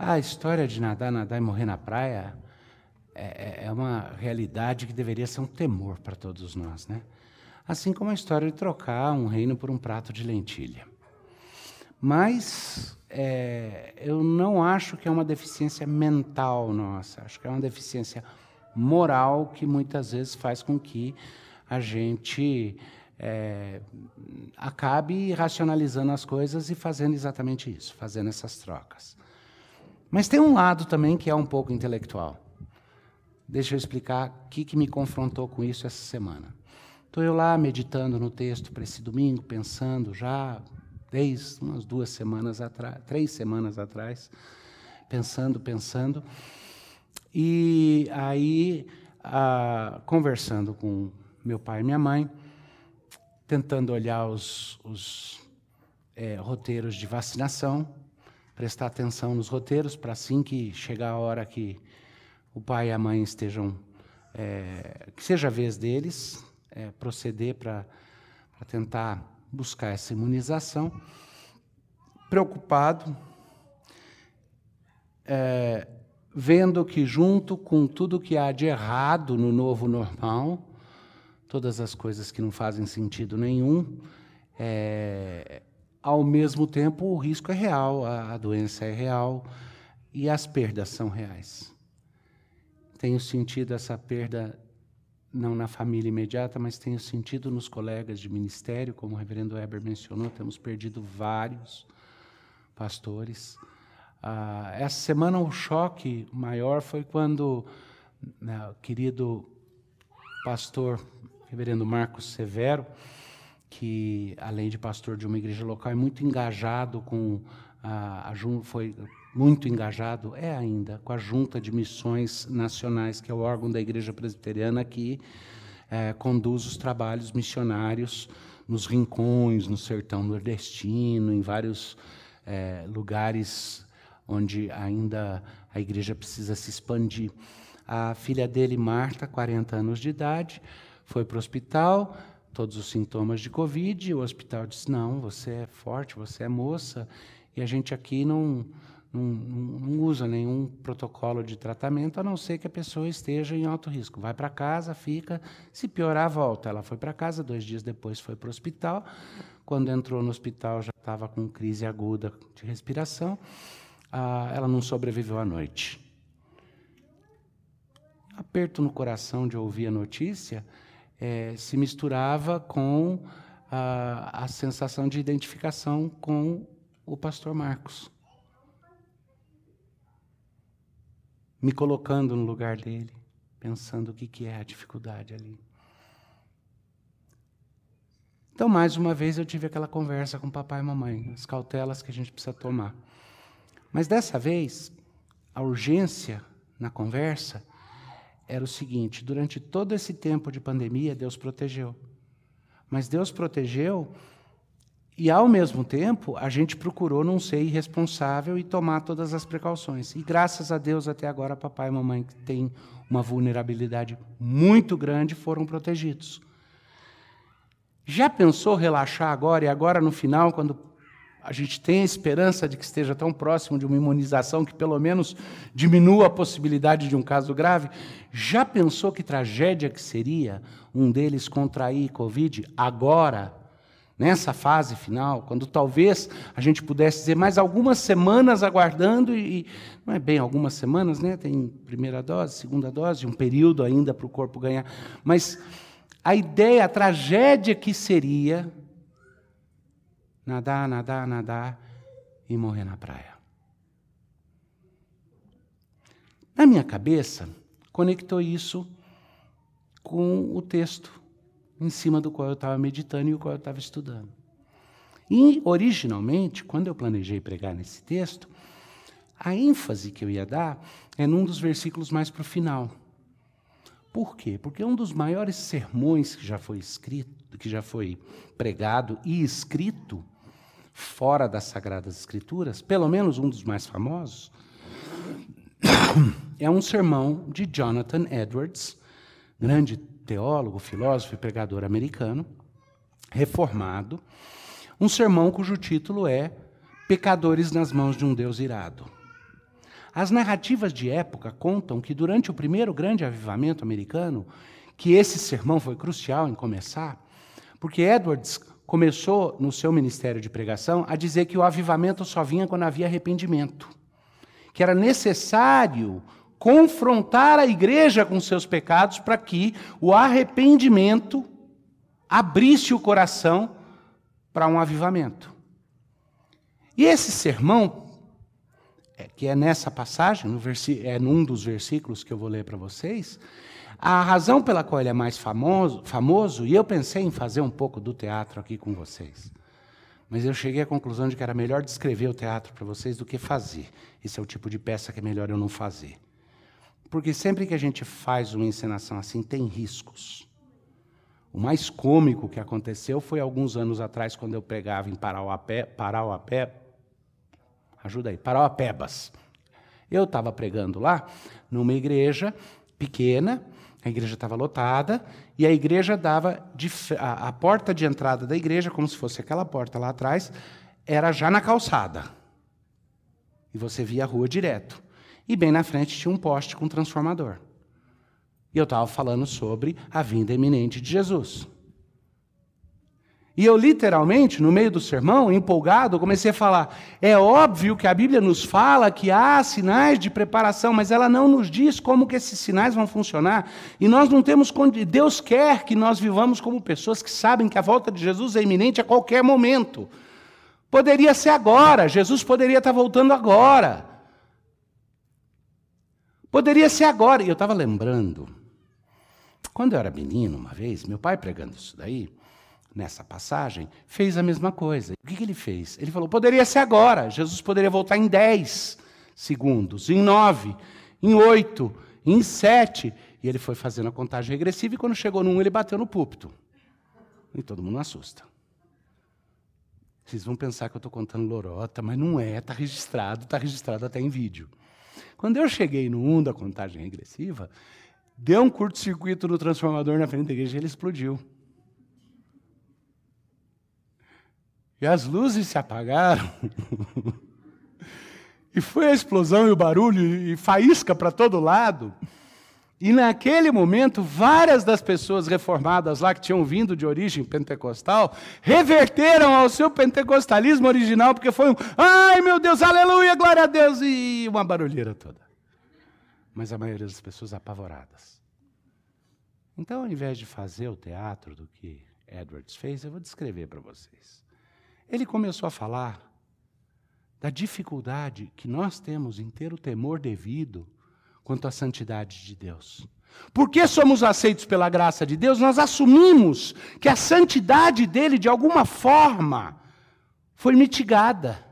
a história de nadar, nadar e morrer na praia é, é, é uma realidade que deveria ser um temor para todos nós, né? Assim como a história de trocar um reino por um prato de lentilha. Mas é, eu não acho que é uma deficiência mental nossa, acho que é uma deficiência moral que muitas vezes faz com que a gente é, acabe racionalizando as coisas e fazendo exatamente isso, fazendo essas trocas. Mas tem um lado também que é um pouco intelectual. Deixa eu explicar o que, que me confrontou com isso essa semana. Estou eu lá meditando no texto para esse domingo, pensando já desde umas duas semanas atrás, três semanas atrás, pensando, pensando. E aí, ah, conversando com meu pai e minha mãe, tentando olhar os, os é, roteiros de vacinação, prestar atenção nos roteiros, para assim que chegar a hora que o pai e a mãe estejam, é, que seja a vez deles, é, proceder para tentar buscar essa imunização. Preocupado, é, vendo que, junto com tudo que há de errado no novo normal, todas as coisas que não fazem sentido nenhum, é, ao mesmo tempo o risco é real, a, doença é real e as perdas são reais. Tenho sentido essa perda não na família imediata, mas tenho sentido nos colegas de ministério, como o reverendo Weber mencionou, temos perdido vários pastores. Ah, essa semana o choque maior foi quando né, o querido pastor, reverendo Marcos Severo, que além de pastor de uma igreja local, é muito engajado com a, a foi muito engajado, é ainda, com a Junta de Missões Nacionais, que é o órgão da Igreja Presbiteriana que é, conduz os trabalhos missionários nos rincões, no sertão nordestino, em vários é, lugares onde ainda a igreja precisa se expandir. A filha dele, Marta, 40 anos de idade, foi para o hospital, todos os sintomas de Covid, o hospital disse: Não, você é forte, você é moça, e a gente aqui não não, não, usa nenhum protocolo de tratamento, a não ser que a pessoa esteja em alto risco. Vai para casa, fica, se piorar, volta. Ela foi para casa, dois dias depois foi para o hospital. Quando entrou no hospital, já estava com crise aguda de respiração. Ah, ela não sobreviveu à noite. Aperto no coração de ouvir a notícia é, se misturava com a, a sensação de identificação com o pastor Marcos. me colocando no lugar dele, pensando o que, que é a dificuldade ali. Então, mais uma vez, eu tive aquela conversa com papai e mamãe, as cautelas que a gente precisa tomar. Mas dessa vez, a urgência na conversa era o seguinte: durante todo esse tempo de pandemia, Deus protegeu. Mas Deus protegeu e, ao mesmo tempo, a gente procurou não ser irresponsável e tomar todas as precauções. E, graças a Deus, até agora, papai e mamãe, que têm uma vulnerabilidade muito grande, foram protegidos. Já pensou relaxar agora e agora no final, quando a gente tem a esperança de que esteja tão próximo de uma imunização que pelo menos diminua a possibilidade de um caso grave? Já pensou que tragédia que seria um deles contrair Covid agora? nessa fase final, quando talvez a gente pudesse dizer mais algumas semanas aguardando, e, não é bem algumas semanas, né? tem primeira dose, segunda dose, um período ainda para o corpo ganhar, mas a ideia, a tragédia que seria nadar, nadar, nadar e morrer na praia. Na minha cabeça, conectou isso com o texto em cima do qual eu estava meditando e o qual eu estava estudando. E, originalmente, quando eu planejei pregar nesse texto, a ênfase que eu ia dar é num dos versículos mais para o final. Por quê? Porque um dos maiores sermões que já foi escrito, que já foi pregado e escrito fora das Sagradas Escrituras, pelo menos um dos mais famosos, é um sermão de Jonathan Edwards, grande teólogo, filósofo e pregador americano, reformado, um sermão cujo título é Pecadores nas mãos de um Deus irado. As narrativas de época contam que durante o primeiro grande avivamento americano, que esse sermão foi crucial em começar, porque Edwards começou no seu ministério de pregação a dizer que o avivamento só vinha quando havia arrependimento, que era necessário confrontar a igreja com seus pecados para que o arrependimento abrisse o coração para um avivamento. E esse sermão, é, que é nessa passagem, no é num dos versículos que eu vou ler para vocês, a razão pela qual ele é mais famoso, famoso, e eu pensei em fazer um pouco do teatro aqui com vocês, mas eu cheguei à conclusão de que era melhor descrever o teatro para vocês do que fazer. Esse é o tipo de peça que é melhor eu não fazer. Porque sempre que a gente faz uma encenação assim, tem riscos. O mais cômico que aconteceu foi alguns anos atrás, quando eu pregava em Parauapé, Parauapé, ajuda aí, Parauapebas. Eu estava pregando lá, numa igreja pequena, a igreja estava lotada, e a igreja dava, de, a, a porta de entrada da igreja, como se fosse aquela porta lá atrás, era já na calçada. E você via a rua direto. E bem na frente tinha um poste com um transformador. E eu estava falando sobre a vinda iminente de Jesus. E eu, literalmente, no meio do sermão, empolgado, comecei a falar: é óbvio que a Bíblia nos fala que há sinais de preparação, mas ela não nos diz como que esses sinais vão funcionar. E nós não temos. Deus quer que nós vivamos como pessoas que sabem que a volta de Jesus é iminente a qualquer momento. Poderia ser agora, Jesus poderia estar voltando agora. Poderia ser agora. E eu estava lembrando, quando eu era menino, uma vez, meu pai pregando isso daí, nessa passagem, fez a mesma coisa. O que, ele fez? Ele falou: poderia ser agora. Jesus poderia voltar em 10 segundos, em 9, em 8, em 7. E ele foi fazendo a contagem regressiva e quando chegou num, ele bateu no púlpito. E todo mundo assusta. Vocês vão pensar que eu estou contando lorota, mas não é, está registrado, está registrado até em vídeo. Quando eu cheguei no 1 da contagem regressiva, deu um curto-circuito no transformador na frente da igreja e ele explodiu. E as luzes se apagaram. e foi a explosão e o barulho e faísca para todo lado. E naquele momento, várias das pessoas reformadas lá que tinham vindo de origem pentecostal reverteram ao seu pentecostalismo original, porque foi um ai meu Deus, aleluia, glória a Deus, e uma barulheira toda. Mas a maioria das pessoas apavoradas. Então, ao invés de fazer o teatro do que Edwards fez, eu vou descrever para vocês. Ele começou a falar da dificuldade que nós temos em ter o temor devido quanto à santidade de Deus. Porque somos aceitos pela graça de Deus, nós assumimos que a santidade dele, de alguma forma, foi mitigada.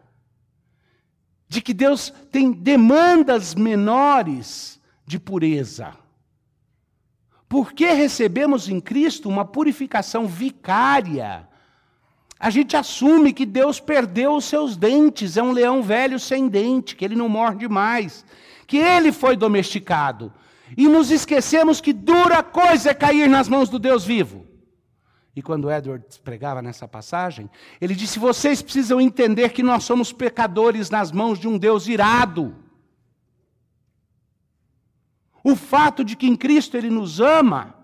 De que Deus tem demandas menores de pureza. Porque recebemos em Cristo uma purificação vicária. A gente assume que Deus perdeu os seus dentes, é um leão velho sem dente, que ele não morde mais que ele foi domesticado. E nos esquecemos que dura coisa é cair nas mãos do Deus vivo. E quando Edwards pregava nessa passagem, ele disse: Vocês precisam entender que nós somos pecadores nas mãos de um Deus irado. O fato de que em Cristo ele nos ama,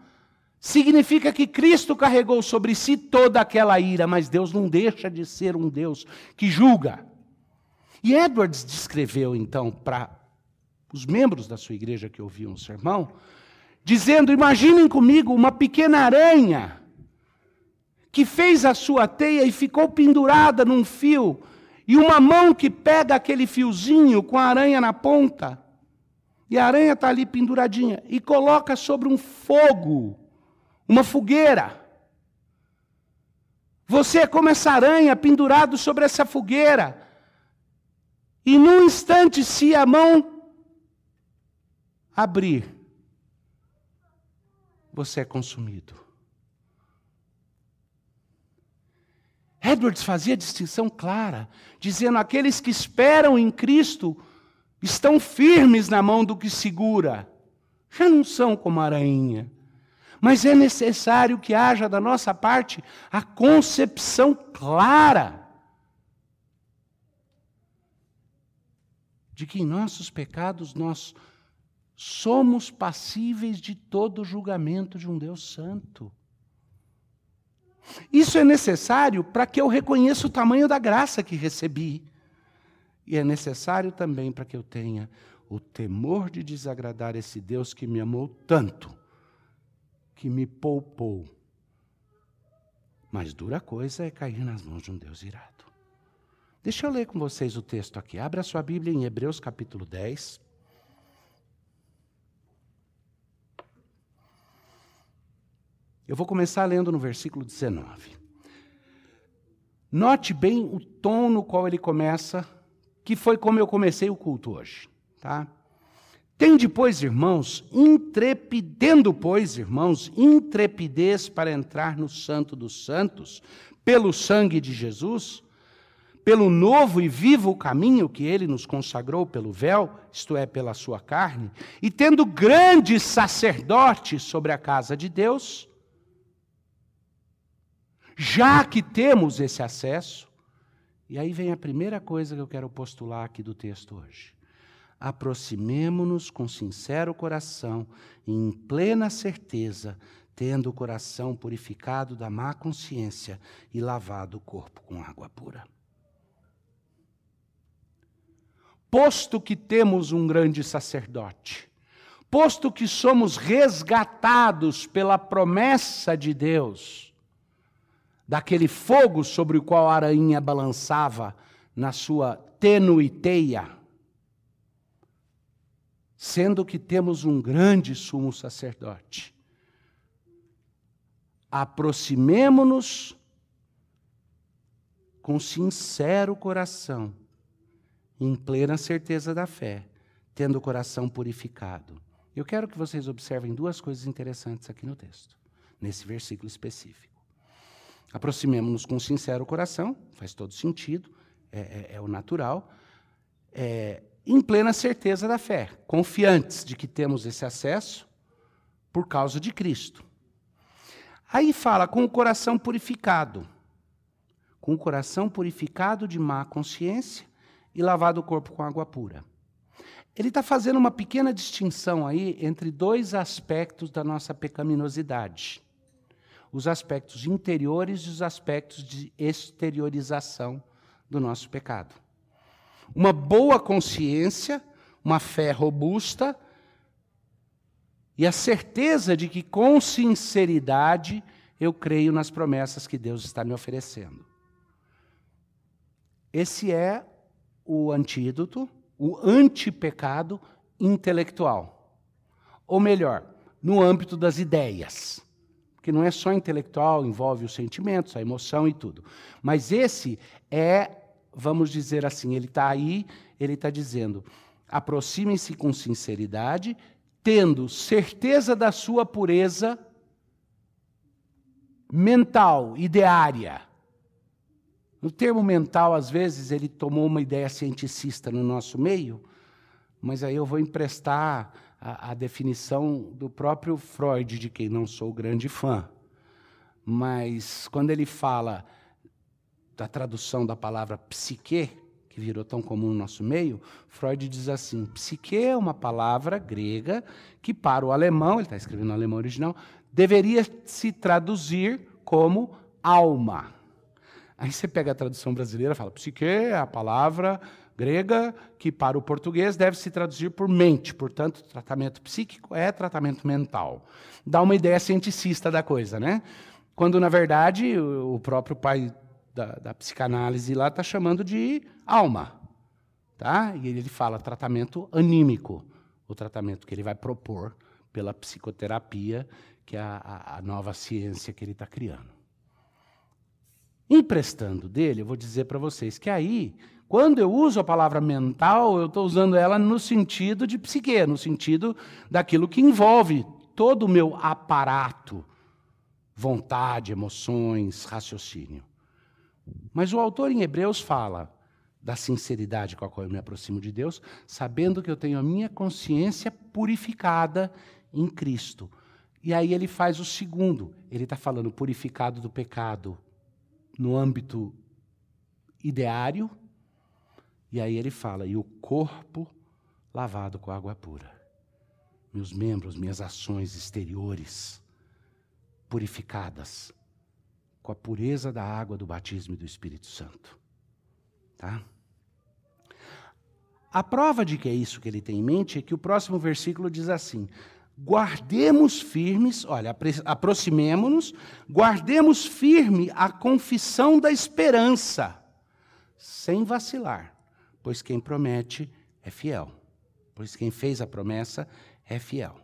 significa que Cristo carregou sobre si toda aquela ira, mas Deus não deixa de ser um Deus que julga. E Edwards descreveu então para os membros da sua igreja que ouviam o sermão, dizendo: Imaginem comigo uma pequena aranha que fez a sua teia e ficou pendurada num fio, e uma mão que pega aquele fiozinho com a aranha na ponta, e a aranha está ali penduradinha, e coloca sobre um fogo, uma fogueira. Você é como essa aranha pendurado sobre essa fogueira. E num instante, se a mão abrir, você é consumido. Edwards fazia distinção clara, dizendo: aqueles que esperam em Cristo estão firmes na mão do que segura, já não são como a aranha. Mas é necessário que haja da nossa parte a concepção clara de que em nossos pecados nós somos passíveis de todo julgamento de um Deus santo. Isso é necessário para que eu reconheça o tamanho da graça que recebi. E é necessário também para que eu tenha o temor de desagradar esse Deus que me amou tanto, que me poupou. Mas dura coisa é cair nas mãos de um Deus irado. Deixa eu ler com vocês o texto aqui. Abra a sua Bíblia em Hebreus capítulo 10. Eu vou começar lendo no versículo 19. Note bem o tom no qual ele começa, que foi como eu comecei o culto hoje. Tá? Tem depois, irmãos, intrepidendo, pois, irmãos, intrepidez para entrar no Santo dos Santos, pelo sangue de Jesus, pelo novo e vivo caminho que ele nos consagrou pelo véu, isto é, pela sua carne, e tendo grande sacerdote sobre a casa de Deus, já que temos esse acesso, e aí vem a primeira coisa que eu quero postular aqui do texto hoje. Aproximemo-nos com sincero coração e em plena certeza, tendo o coração purificado da má consciência e lavado o corpo com água pura. Posto que temos um grande sacerdote, posto que somos resgatados pela promessa de Deus, daquele fogo sobre o qual a aranha balançava na sua tênue teia, sendo que temos um grande sumo sacerdote. Aproximemo-nos com sincero coração, em plena certeza da fé, tendo o coração purificado. Eu quero que vocês observem duas coisas interessantes aqui no texto, nesse versículo específico. Aproximemos-nos com sincero coração, faz todo sentido, é, é, é o natural, é, em plena certeza da fé, confiantes de que temos esse acesso por causa de Cristo. Aí fala com o coração purificado, com o coração purificado de má consciência e lavado o corpo com água pura. Ele está fazendo uma pequena distinção aí entre dois aspectos da nossa pecaminosidade os aspectos interiores e os aspectos de exteriorização do nosso pecado. Uma boa consciência, uma fé robusta e a certeza de que com sinceridade eu creio nas promessas que Deus está me oferecendo. Esse é o antídoto, o antipecado intelectual. Ou melhor, no âmbito das ideias que não é só intelectual, envolve os sentimentos, a emoção e tudo. Mas esse é, vamos dizer assim, ele está aí, ele está dizendo: aproximem-se com sinceridade, tendo certeza da sua pureza mental, ideária. No termo mental, às vezes, ele tomou uma ideia cienticista no nosso meio, mas aí eu vou emprestar a, a definição do próprio Freud, de quem não sou grande fã. Mas quando ele fala da tradução da palavra psique, que virou tão comum no nosso meio, Freud diz assim: psique é uma palavra grega que, para o alemão, ele está escrevendo no alemão original, deveria se traduzir como alma. Aí você pega a tradução brasileira e fala: psique é a palavra grega, que para o português deve se traduzir por mente. Portanto, tratamento psíquico é tratamento mental. Dá uma ideia cienticista da coisa, né? Quando, na verdade, o próprio pai da, da psicanálise lá está chamando de alma. Tá? E ele fala tratamento anímico, o tratamento que ele vai propor pela psicoterapia, que é a, a nova ciência que ele está criando. Emprestando dele, eu vou dizer para vocês que aí quando eu uso a palavra mental, eu estou usando ela no sentido de psique, no sentido daquilo que envolve todo o meu aparato, vontade, emoções, raciocínio. Mas o autor em Hebreus fala da sinceridade com a qual eu me aproximo de Deus, sabendo que eu tenho a minha consciência purificada em Cristo. E aí ele faz o segundo, ele está falando purificado do pecado no âmbito ideário, E aí ele fala: e o corpo lavado com água pura. Meus membros, minhas ações exteriores purificadas com a pureza da água do batismo e do Espírito Santo. Tá? A prova de que é isso que ele tem em mente é que o próximo versículo diz assim: guardemos firmes, olha, aproximemo-nos, guardemos firme a confissão da esperança, sem vacilar, pois quem promete é fiel, pois quem fez a promessa é fiel.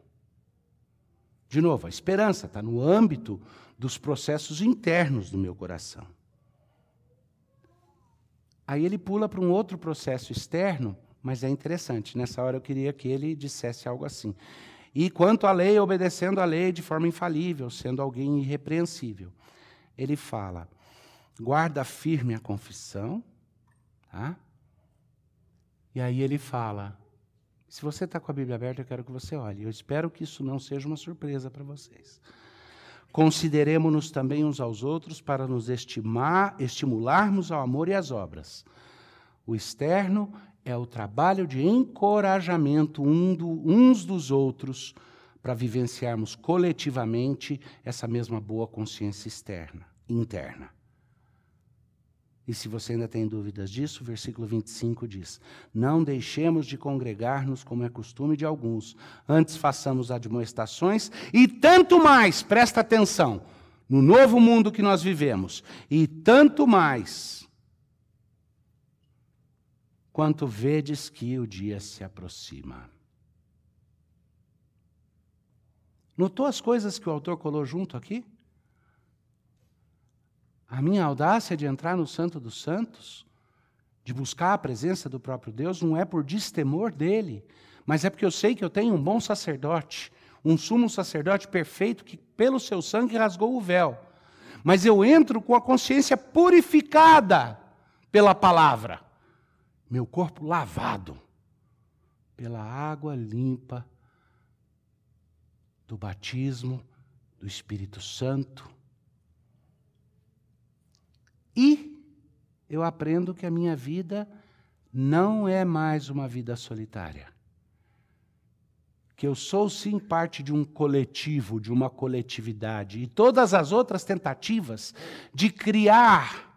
De novo, a esperança está no âmbito dos processos internos do meu coração. Aí ele pula para um outro processo externo, mas é interessante. Nessa hora eu queria que ele dissesse algo assim. E quanto à lei, obedecendo à lei de forma infalível, sendo alguém irrepreensível. Ele fala: guarda firme a confissão, tá? E aí ele fala: se você está com a Bíblia aberta, eu quero que você olhe. Eu espero que isso não seja uma surpresa para vocês. Consideremos-nos também uns aos outros para nos estimar, estimularmos ao amor e às obras. O externo é o trabalho de encorajamento um do, uns dos outros para vivenciarmos coletivamente essa mesma boa consciência externa, interna. E se você ainda tem dúvidas disso, o versículo 25 diz: Não deixemos de congregar-nos como é costume de alguns, antes façamos admoestações e tanto mais, presta atenção, no novo mundo que nós vivemos, e tanto mais quanto vedes que o dia se aproxima. Notou as coisas que o autor colou junto aqui? A minha audácia de entrar no Santo dos Santos, de buscar a presença do próprio Deus, não é por destemor dele, mas é porque eu sei que eu tenho um bom sacerdote, um sumo sacerdote perfeito que, pelo seu sangue, rasgou o véu. Mas eu entro com a consciência purificada pela palavra meu corpo lavado pela água limpa do batismo do Espírito Santo. E eu aprendo que a minha vida não é mais uma vida solitária. Que eu sou sim parte de um coletivo, de uma coletividade. E todas as outras tentativas de criar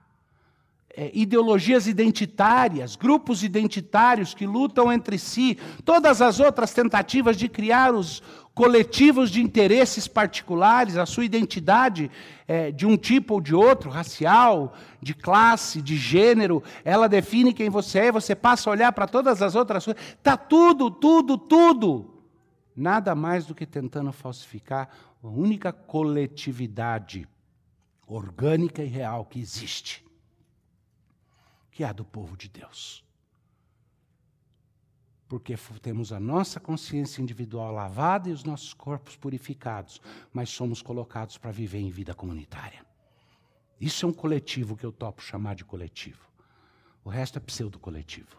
é, ideologias identitárias, grupos identitários que lutam entre si, todas as outras tentativas de criar os coletivos de interesses particulares, a sua identidade é, de um tipo ou de outro, racial, de classe, de gênero, ela define quem você é, você passa a olhar para todas as outras coisas, está tudo, tudo, tudo. Nada mais do que tentando falsificar a única coletividade orgânica e real que existe que há do povo de Deus. Porque temos a nossa consciência individual lavada e os nossos corpos purificados, mas somos colocados para viver em vida comunitária. Isso é um coletivo que eu topo chamar de coletivo. O resto é pseudo-coletivo.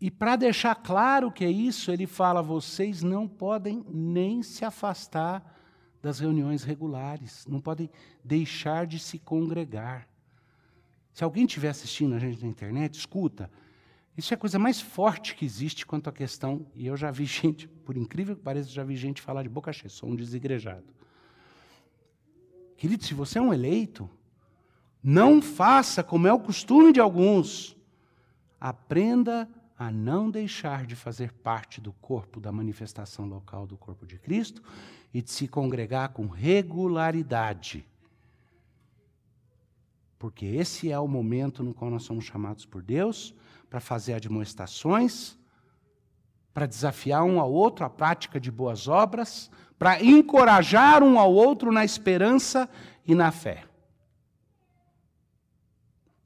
E para deixar claro que é isso, ele fala: vocês não podem nem se afastar das reuniões regulares, não podem deixar de se congregar. Se alguém estiver assistindo a gente na internet, escuta. Isso é a coisa mais forte que existe quanto à questão, e eu já vi gente, por incrível que pareça, já vi gente falar de boca cheia, sou um desigrejado. Querido, se você é um eleito, não faça como é o costume de alguns. Aprenda a não deixar de fazer parte do corpo da manifestação local do corpo de Cristo e de se congregar com regularidade. Porque esse é o momento no qual nós somos chamados por Deus para fazer admoestações, para desafiar um ao outro a prática de boas obras, para encorajar um ao outro na esperança e na fé.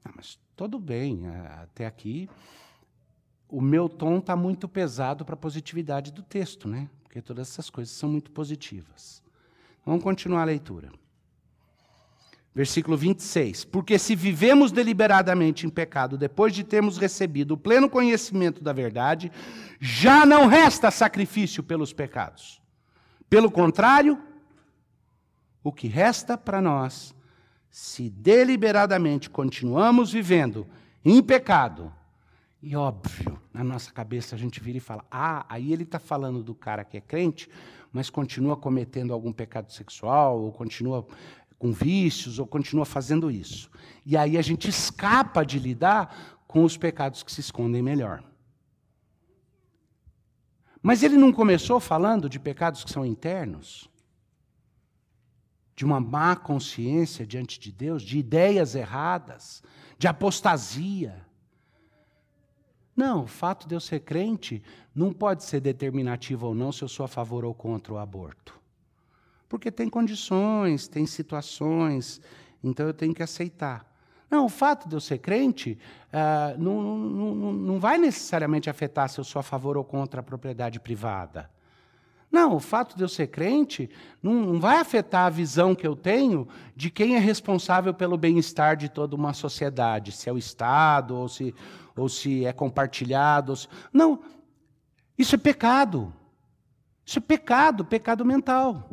Ah, mas tudo bem, até aqui o meu tom está muito pesado para a positividade do texto, né? Porque todas essas coisas são muito positivas. Vamos continuar a leitura. Versículo 26. Porque se vivemos deliberadamente em pecado depois de termos recebido o pleno conhecimento da verdade, já não resta sacrifício pelos pecados. Pelo contrário, o que resta para nós se deliberadamente continuamos vivendo em pecado, e óbvio, na nossa cabeça a gente vira e fala: ah, aí ele está falando do cara que é crente, mas continua cometendo algum pecado sexual, ou continua com vícios, ou continua fazendo isso. E aí a gente escapa de lidar com os pecados que se escondem melhor. Mas ele não começou falando de pecados que são internos? De uma má consciência diante de Deus, de ideias erradas, de apostasia. Não, o fato de eu ser crente não pode ser determinativo ou não se eu sou a favor ou contra o aborto. Porque tem condições, tem situações, então eu tenho que aceitar. Não, o fato de eu ser crente uh, não, não, não, não vai necessariamente afetar se eu sou a favor ou contra a propriedade privada. Não, o fato de eu ser crente não, não, vai afetar a visão que eu tenho de quem é responsável pelo bem-estar de toda uma sociedade, se é o Estado ou se, ou se é compartilhado. Se... Não, isso é pecado. Isso é pecado, pecado mental.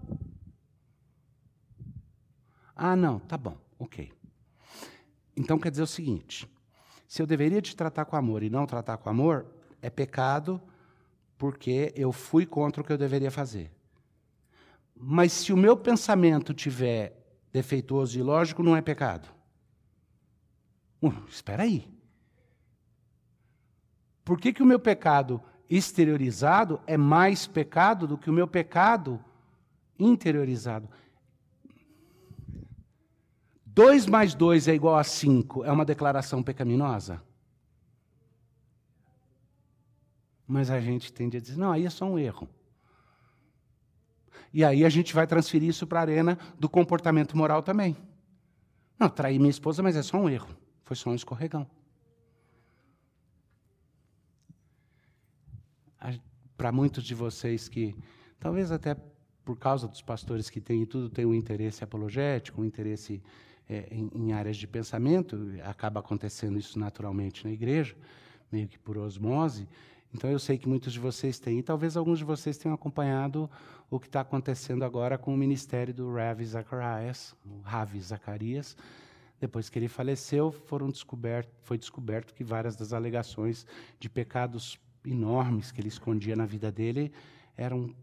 Ah, não, tá bom, ok. Então quer dizer o seguinte: se eu deveria te tratar com amor e não tratar com amor, é pecado porque eu fui contra o que eu deveria fazer. Mas se o meu pensamento tiver defeituoso e lógico, não é pecado. Uh, espera aí. Por que, que o meu pecado exteriorizado é mais pecado do que o meu pecado interiorizado? 2 mais 2 é igual a 5 é uma declaração pecaminosa? Mas a gente tende a dizer, não, aí é só um erro. E aí a gente vai transferir isso para a arena do comportamento moral também. Não, traí minha esposa, mas é só um erro. Foi só um escorregão. Para muitos de vocês que, talvez até por causa dos pastores que têm tudo, têm um interesse apologético, um interesse é, em, em áreas de pensamento, acaba acontecendo isso naturalmente na igreja, meio que por osmose. Então eu sei que muitos de vocês têm, e talvez alguns de vocês tenham acompanhado o que está acontecendo agora com o ministério do Ravi Zacharias, o Ravi Zacarias. Depois que ele faleceu, descoberto, foi descoberto que várias das alegações de pecados enormes que ele escondia na vida dele eram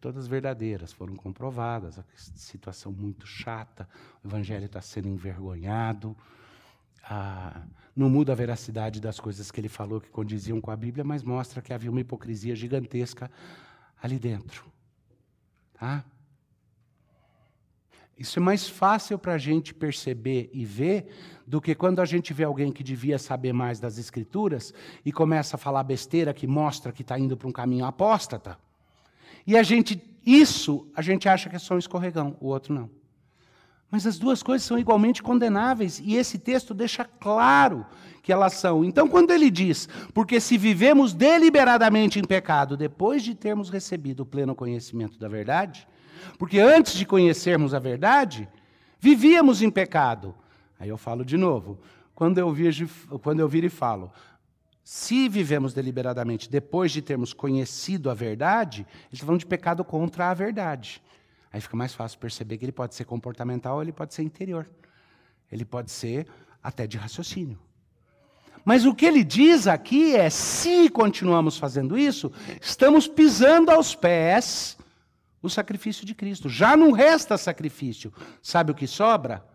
todas verdadeiras, foram comprovadas. A situação muito chata, o evangelho está sendo envergonhado ah, não muda a veracidade das coisas que ele falou que condiziam com a Bíblia, mas mostra que havia uma hipocrisia gigantesca ali dentro. Tá? Isso é mais fácil para a gente perceber e ver do que quando a gente vê alguém que devia saber mais das Escrituras e começa a falar besteira que mostra que está indo para um caminho apóstata. E a gente, isso, a gente acha que é só um escorregão, o outro não. Mas as duas coisas são igualmente condenáveis, e esse texto deixa claro que elas são. Então, quando ele diz, porque se vivemos deliberadamente em pecado, depois de termos recebido o pleno conhecimento da verdade, porque antes de conhecermos a verdade, vivíamos em pecado. Aí eu falo de novo, quando eu, vir, quando eu vir e falo, se vivemos deliberadamente depois de termos conhecido a verdade, ele está falando de pecado contra a verdade. Aí fica mais fácil perceber que ele pode ser comportamental ou ele pode ser interior. Ele pode ser até de raciocínio. Mas o que ele diz aqui é: se continuamos fazendo isso, estamos pisando aos pés o sacrifício de Cristo. Já não resta sacrifício. Sabe o que sobra?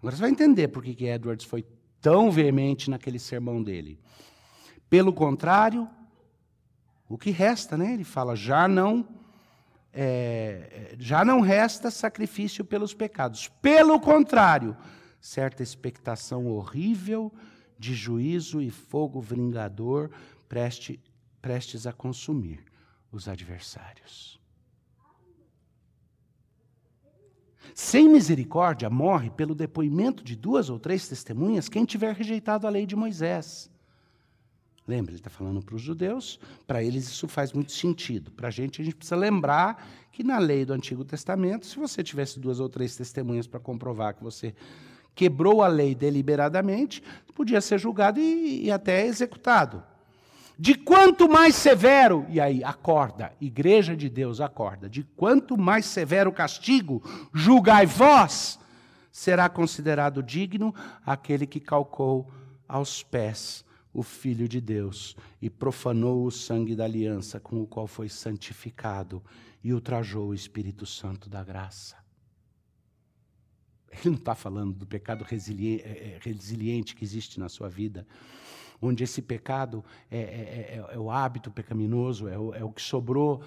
Agora você vai entender por que Edwards foi tão veemente naquele sermão dele. Pelo contrário, o que resta, né? Ele fala: já não é, já não resta sacrifício pelos pecados. Pelo contrário, certa expectação horrível de juízo e fogo vingador preste, prestes a consumir os adversários. Sem misericórdia morre pelo depoimento de duas ou três testemunhas quem tiver rejeitado a lei de Moisés. Lembra, ele está falando para os judeus, para eles isso faz muito sentido. Para a gente, a gente precisa lembrar que na lei do Antigo Testamento, se você tivesse duas ou três testemunhas para comprovar que você quebrou a lei deliberadamente, podia ser julgado e, e até executado. De quanto mais severo, e aí acorda, igreja de Deus acorda, de quanto mais severo o castigo, julgai vós, será considerado digno aquele que calcou aos pés o Filho de Deus e profanou o sangue da aliança com o qual foi santificado e ultrajou o Espírito Santo da graça. Ele não está falando do pecado resiliente, é, é, resiliente que existe na sua vida, onde esse pecado é, é, é, é o hábito pecaminoso, é o, é o que sobrou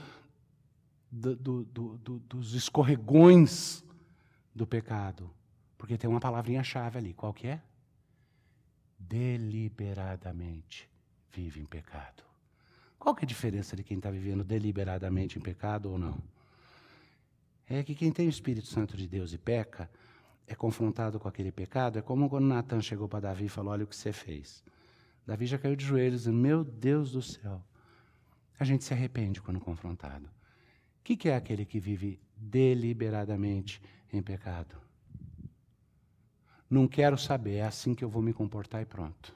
do, do, do, dos escorregões do pecado. Porque tem uma palavrinha-chave ali, qual que é? Deliberadamente vive em pecado. Qual que é a diferença de quem está vivendo deliberadamente em pecado ou não? É que quem tem o Espírito Santo de Deus e peca, é confrontado com aquele pecado, é como quando Natan chegou para Davi e falou: Olha o que você fez. Davi já caiu de joelhos, dizendo: Meu Deus do céu. A gente se arrepende quando confrontado. O que, que é aquele que vive deliberadamente em pecado? Não quero saber, é assim que eu vou me comportar e pronto.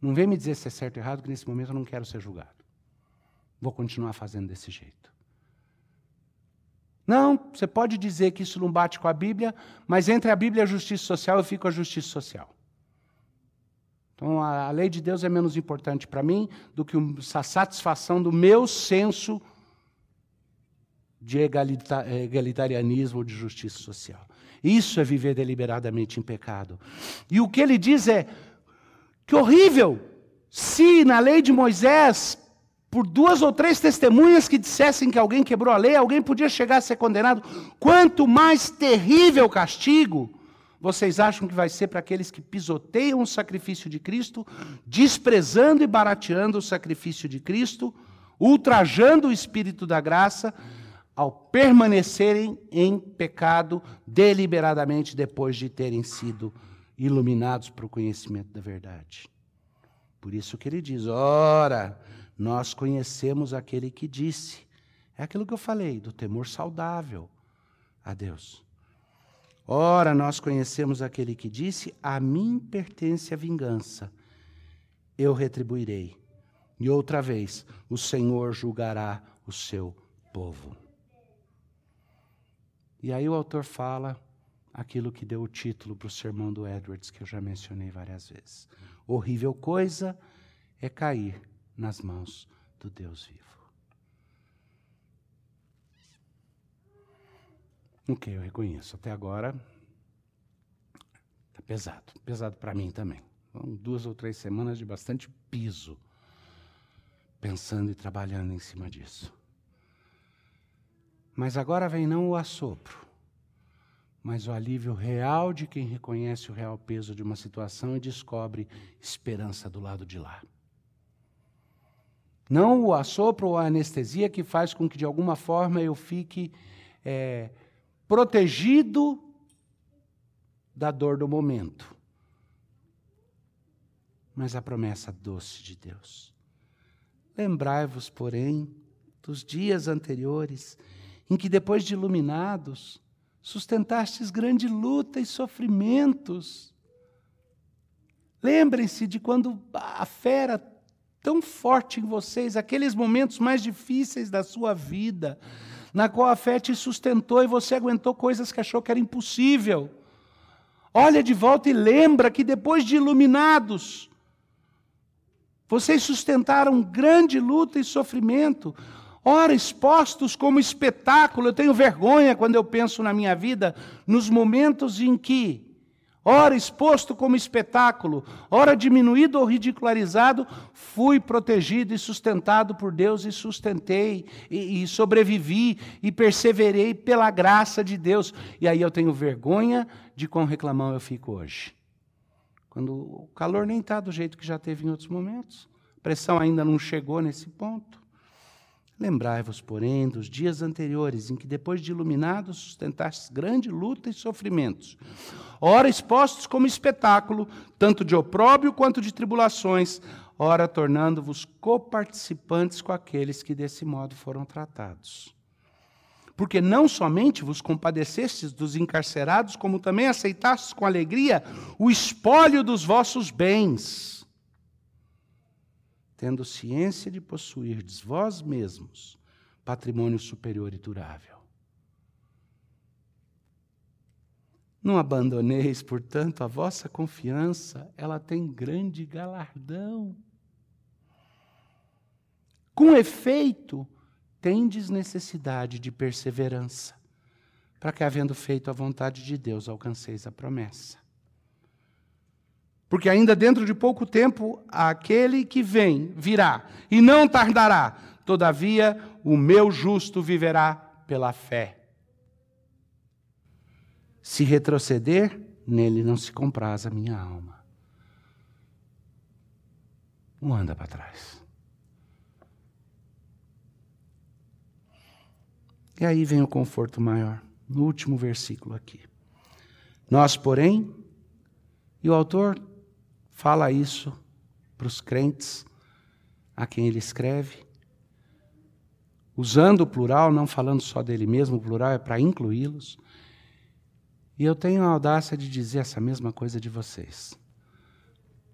Não vem me dizer se é certo ou errado, que nesse momento eu não quero ser julgado. Vou continuar fazendo desse jeito. Não, você pode dizer que isso não bate com a Bíblia, mas entre a Bíblia e a justiça social eu fico a justiça social. Então a, lei de Deus é menos importante para mim do que a satisfação do meu senso de egalitarianismo ou de justiça social. Isso é viver deliberadamente em pecado. E o que ele diz é: que horrível se na lei de Moisés por duas ou três testemunhas que dissessem que alguém quebrou a lei, alguém podia chegar a ser condenado. Quanto mais terrível castigo, vocês acham que vai ser para aqueles que pisoteiam o sacrifício de Cristo, desprezando e barateando o sacrifício de Cristo, ultrajando o Espírito da graça, ao permanecerem em pecado deliberadamente depois de terem sido iluminados para o conhecimento da verdade. Por isso que ele diz: ora nós conhecemos aquele que disse. É aquilo que eu falei, do temor saudável a Deus. Ora, nós conhecemos aquele que disse: A mim pertence a vingança, eu retribuirei. E outra vez, o Senhor julgará o seu povo. E aí o autor fala aquilo que deu o título para o sermão do Edwards, que eu já mencionei várias vezes. Horrível coisa é cair nas mãos do Deus vivo. Ok, eu reconheço. Até agora está pesado. Pesado para mim também. Duas ou três semanas de bastante piso, pensando e trabalhando em cima disso. Mas agora vem não o assopro, mas o alívio real de quem reconhece o real peso de uma situação e descobre esperança do lado de lá. Não o assopro ou a anestesia que faz com que, de alguma forma, eu fique é, protegido da dor do momento. Mas a promessa doce de Deus. Lembrai-vos, porém, dos dias anteriores, em que, depois de iluminados, sustentastes grande luta e sofrimentos. Lembrem-se de quando a fera tão forte em vocês, aqueles momentos mais difíceis da sua vida, na qual a fé te sustentou e você aguentou coisas que achou que era impossível. Olha de volta e lembra que depois de iluminados, vocês sustentaram grande luta e sofrimento. Ora, expostos como espetáculo, eu tenho vergonha quando eu penso na minha vida, nos momentos em que ora exposto como espetáculo, ora diminuído ou ridicularizado, fui protegido e sustentado por Deus e sustentei e, e, sobrevivi e perseverei pela graça de Deus. E aí eu tenho vergonha de quão reclamão eu fico hoje. Quando o calor nem está do jeito que já teve em outros momentos, a pressão ainda não chegou nesse ponto. Lembrai-vos, porém, dos dias anteriores, em que, depois de iluminados, sustentastes grande luta e sofrimentos, ora expostos como espetáculo, tanto de opróbio quanto de tribulações, ora tornando-vos coparticipantes com aqueles que desse modo foram tratados. Porque não somente vos compadecestes dos encarcerados, como também aceitastes com alegria o espólio dos vossos bens tendo ciência de possuirdes vós mesmos patrimônio superior e durável. Não abandoneis, portanto, a vossa confiança, ela tem grande galardão. Com efeito, tendes necessidade de perseverança, para que, havendo feito a vontade de Deus, alcanceis a promessa. Porque ainda dentro de pouco tempo, aquele que vem virá, e não tardará. Todavia, o meu justo viverá pela fé. Se retroceder, nele não se compraz a minha alma. Não anda para trás. E aí vem o conforto maior, no último versículo aqui. Nós, porém, e o autor fala isso para os crentes a quem ele escreve, usando o plural, não falando só dele mesmo, o plural é para incluí-los. E eu tenho a audácia de dizer essa mesma coisa de vocês.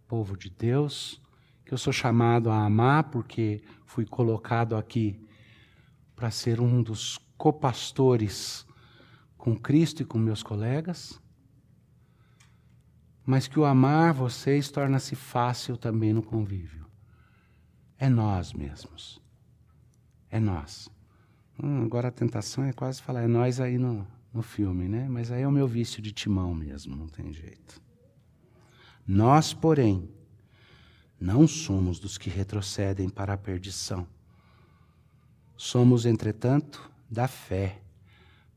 Povo de Deus, que eu sou chamado a amar porque fui colocado aqui para ser um dos copastores com Cristo e com meus colegas, mas que o amar vocês torna-se fácil também no convívio. É nós mesmos. É nós. Hum, agora a tentação é quase falar, é nós aí no, no filme, né? Mas aí é o meu vício de timão mesmo, não tem jeito. Nós, porém, não somos dos que retrocedem para a perdição. Somos, entretanto, da fé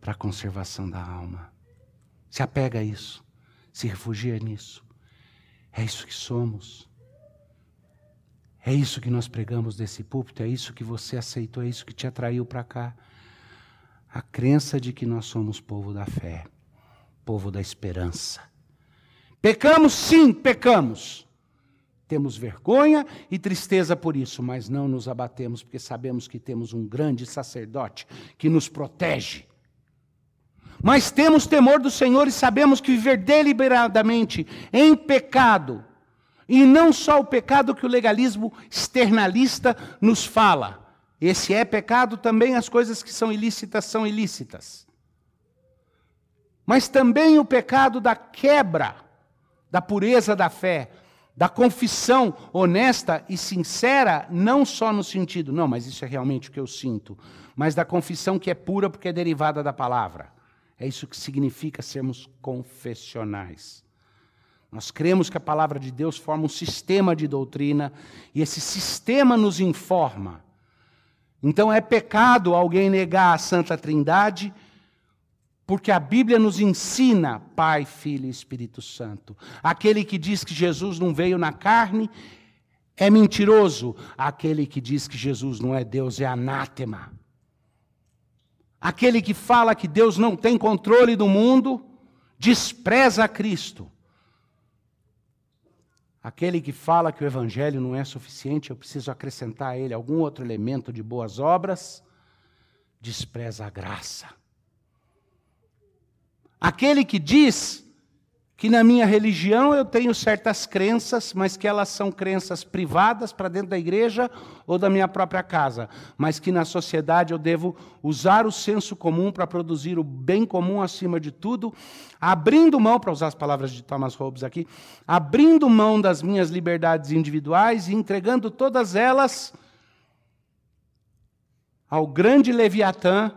para a conservação da alma. Se apega a isso, se refugia nisso. É isso que somos. É isso que nós pregamos desse púlpito, é isso que você aceitou, é isso que te atraiu para cá a crença de que nós somos povo da fé, povo da esperança. Pecamos, sim, pecamos. Temos vergonha e tristeza por isso, mas não nos abatemos, porque sabemos que temos um grande sacerdote que nos protege. Mas temos temor do Senhor e sabemos que viver deliberadamente em pecado, e não só o pecado que o legalismo externalista nos fala, esse é pecado também, as coisas que são ilícitas são ilícitas. Mas também o pecado da quebra da pureza da fé, da confissão honesta e sincera, não só no sentido, não, mas isso é realmente o que eu sinto, mas da confissão que é pura porque é derivada da palavra. É isso que significa sermos confessionais. Nós cremos que a palavra de Deus forma um sistema de doutrina e esse sistema nos informa então é pecado alguém negar a Santa Trindade, porque a Bíblia nos ensina Pai, Filho e Espírito Santo. Aquele que diz que Jesus não veio na carne é mentiroso. Aquele que diz que Jesus não é Deus é anátema. Aquele que fala que Deus não tem controle do mundo despreza Cristo. Aquele que fala que o evangelho não é suficiente, eu preciso acrescentar a ele algum outro elemento de boas obras, despreza a graça. Aquele que diz que na minha religião eu tenho certas crenças, mas que elas são crenças privadas para dentro da igreja ou da minha própria casa, mas que na sociedade eu devo usar o senso comum para produzir o bem comum acima de tudo, abrindo mão, para usar as palavras de Thomas Hobbes aqui, abrindo mão das minhas liberdades individuais e entregando todas elas ao grande Leviatã,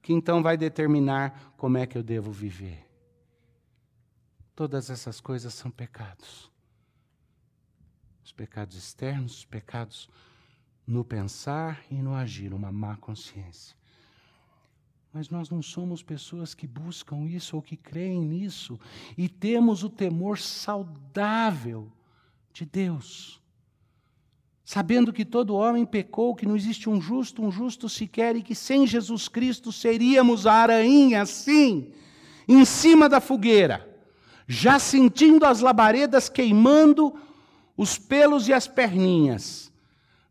que então vai determinar como é que eu devo viver. Todas essas coisas são pecados. Os pecados externos, os pecados no pensar e no agir, uma má consciência. Mas nós não somos pessoas que buscam isso ou que creem nisso e temos o temor saudável de Deus. Sabendo que todo homem pecou, que não existe um justo, um justo sequer, e que sem Jesus Cristo seríamos a aranha, sim, em cima da fogueira já sentindo as labaredas queimando os pelos e as perninhas,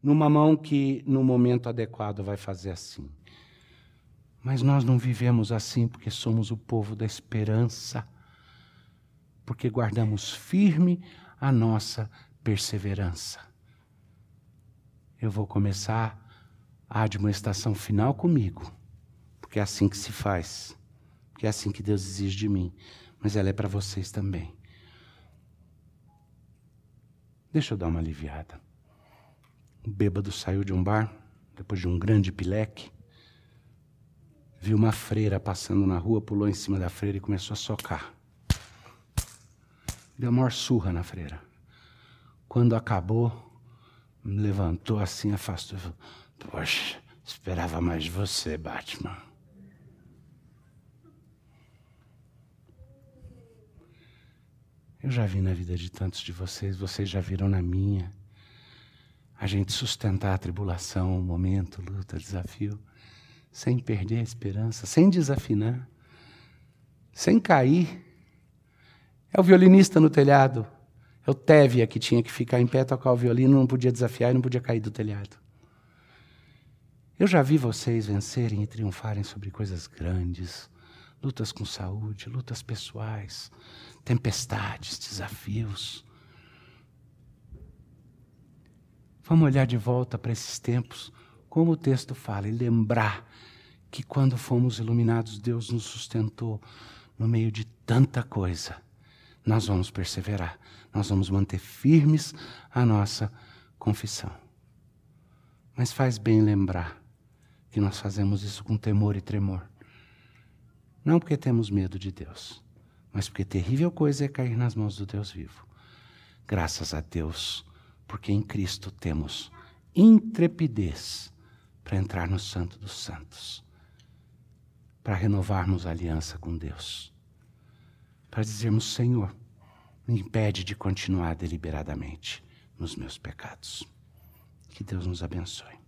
numa mão que no momento adequado vai fazer assim. Mas nós não vivemos assim porque somos o povo da esperança, porque guardamos firme a nossa perseverança. Eu vou começar a admoestação final comigo, porque é assim que se faz, porque é assim que Deus exige de mim mas ela é para vocês também. Deixa eu dar uma aliviada. O bêbado saiu de um bar, depois de um grande pileque, viu uma freira passando na rua, pulou em cima da freira e começou a socar. Deu uma maior surra na freira. Quando acabou, levantou assim, afastou e falou: Poxa, esperava mais você, Batman. Eu já vi na vida de tantos de vocês, vocês já viram na minha. A gente sustentar a tribulação, o momento, luta, desafio, sem perder a esperança, sem desafinar, sem cair. É o violinista no telhado. É o Tévia que tinha que ficar em pé, tocar o violino, não podia desafiar e não podia cair do telhado. Eu já vi vocês vencerem e triunfarem sobre coisas grandes, lutas com saúde, lutas pessoais, tempestades, desafios. Vamos olhar de volta para esses tempos, como o texto fala, e lembrar que quando fomos iluminados, Deus nos sustentou no meio de tanta coisa. Nós vamos perseverar, nós vamos manter firmes a nossa confissão. Mas faz bem lembrar que nós fazemos isso com temor e tremor. Não porque temos medo de Deus, mas porque terrível coisa é cair nas mãos do Deus vivo. Graças a Deus, porque em Cristo temos intrepidez para entrar no Santo dos Santos, para renovarmos a aliança com Deus, para dizermos: Senhor, me impede de continuar deliberadamente nos meus pecados. Que Deus nos abençoe.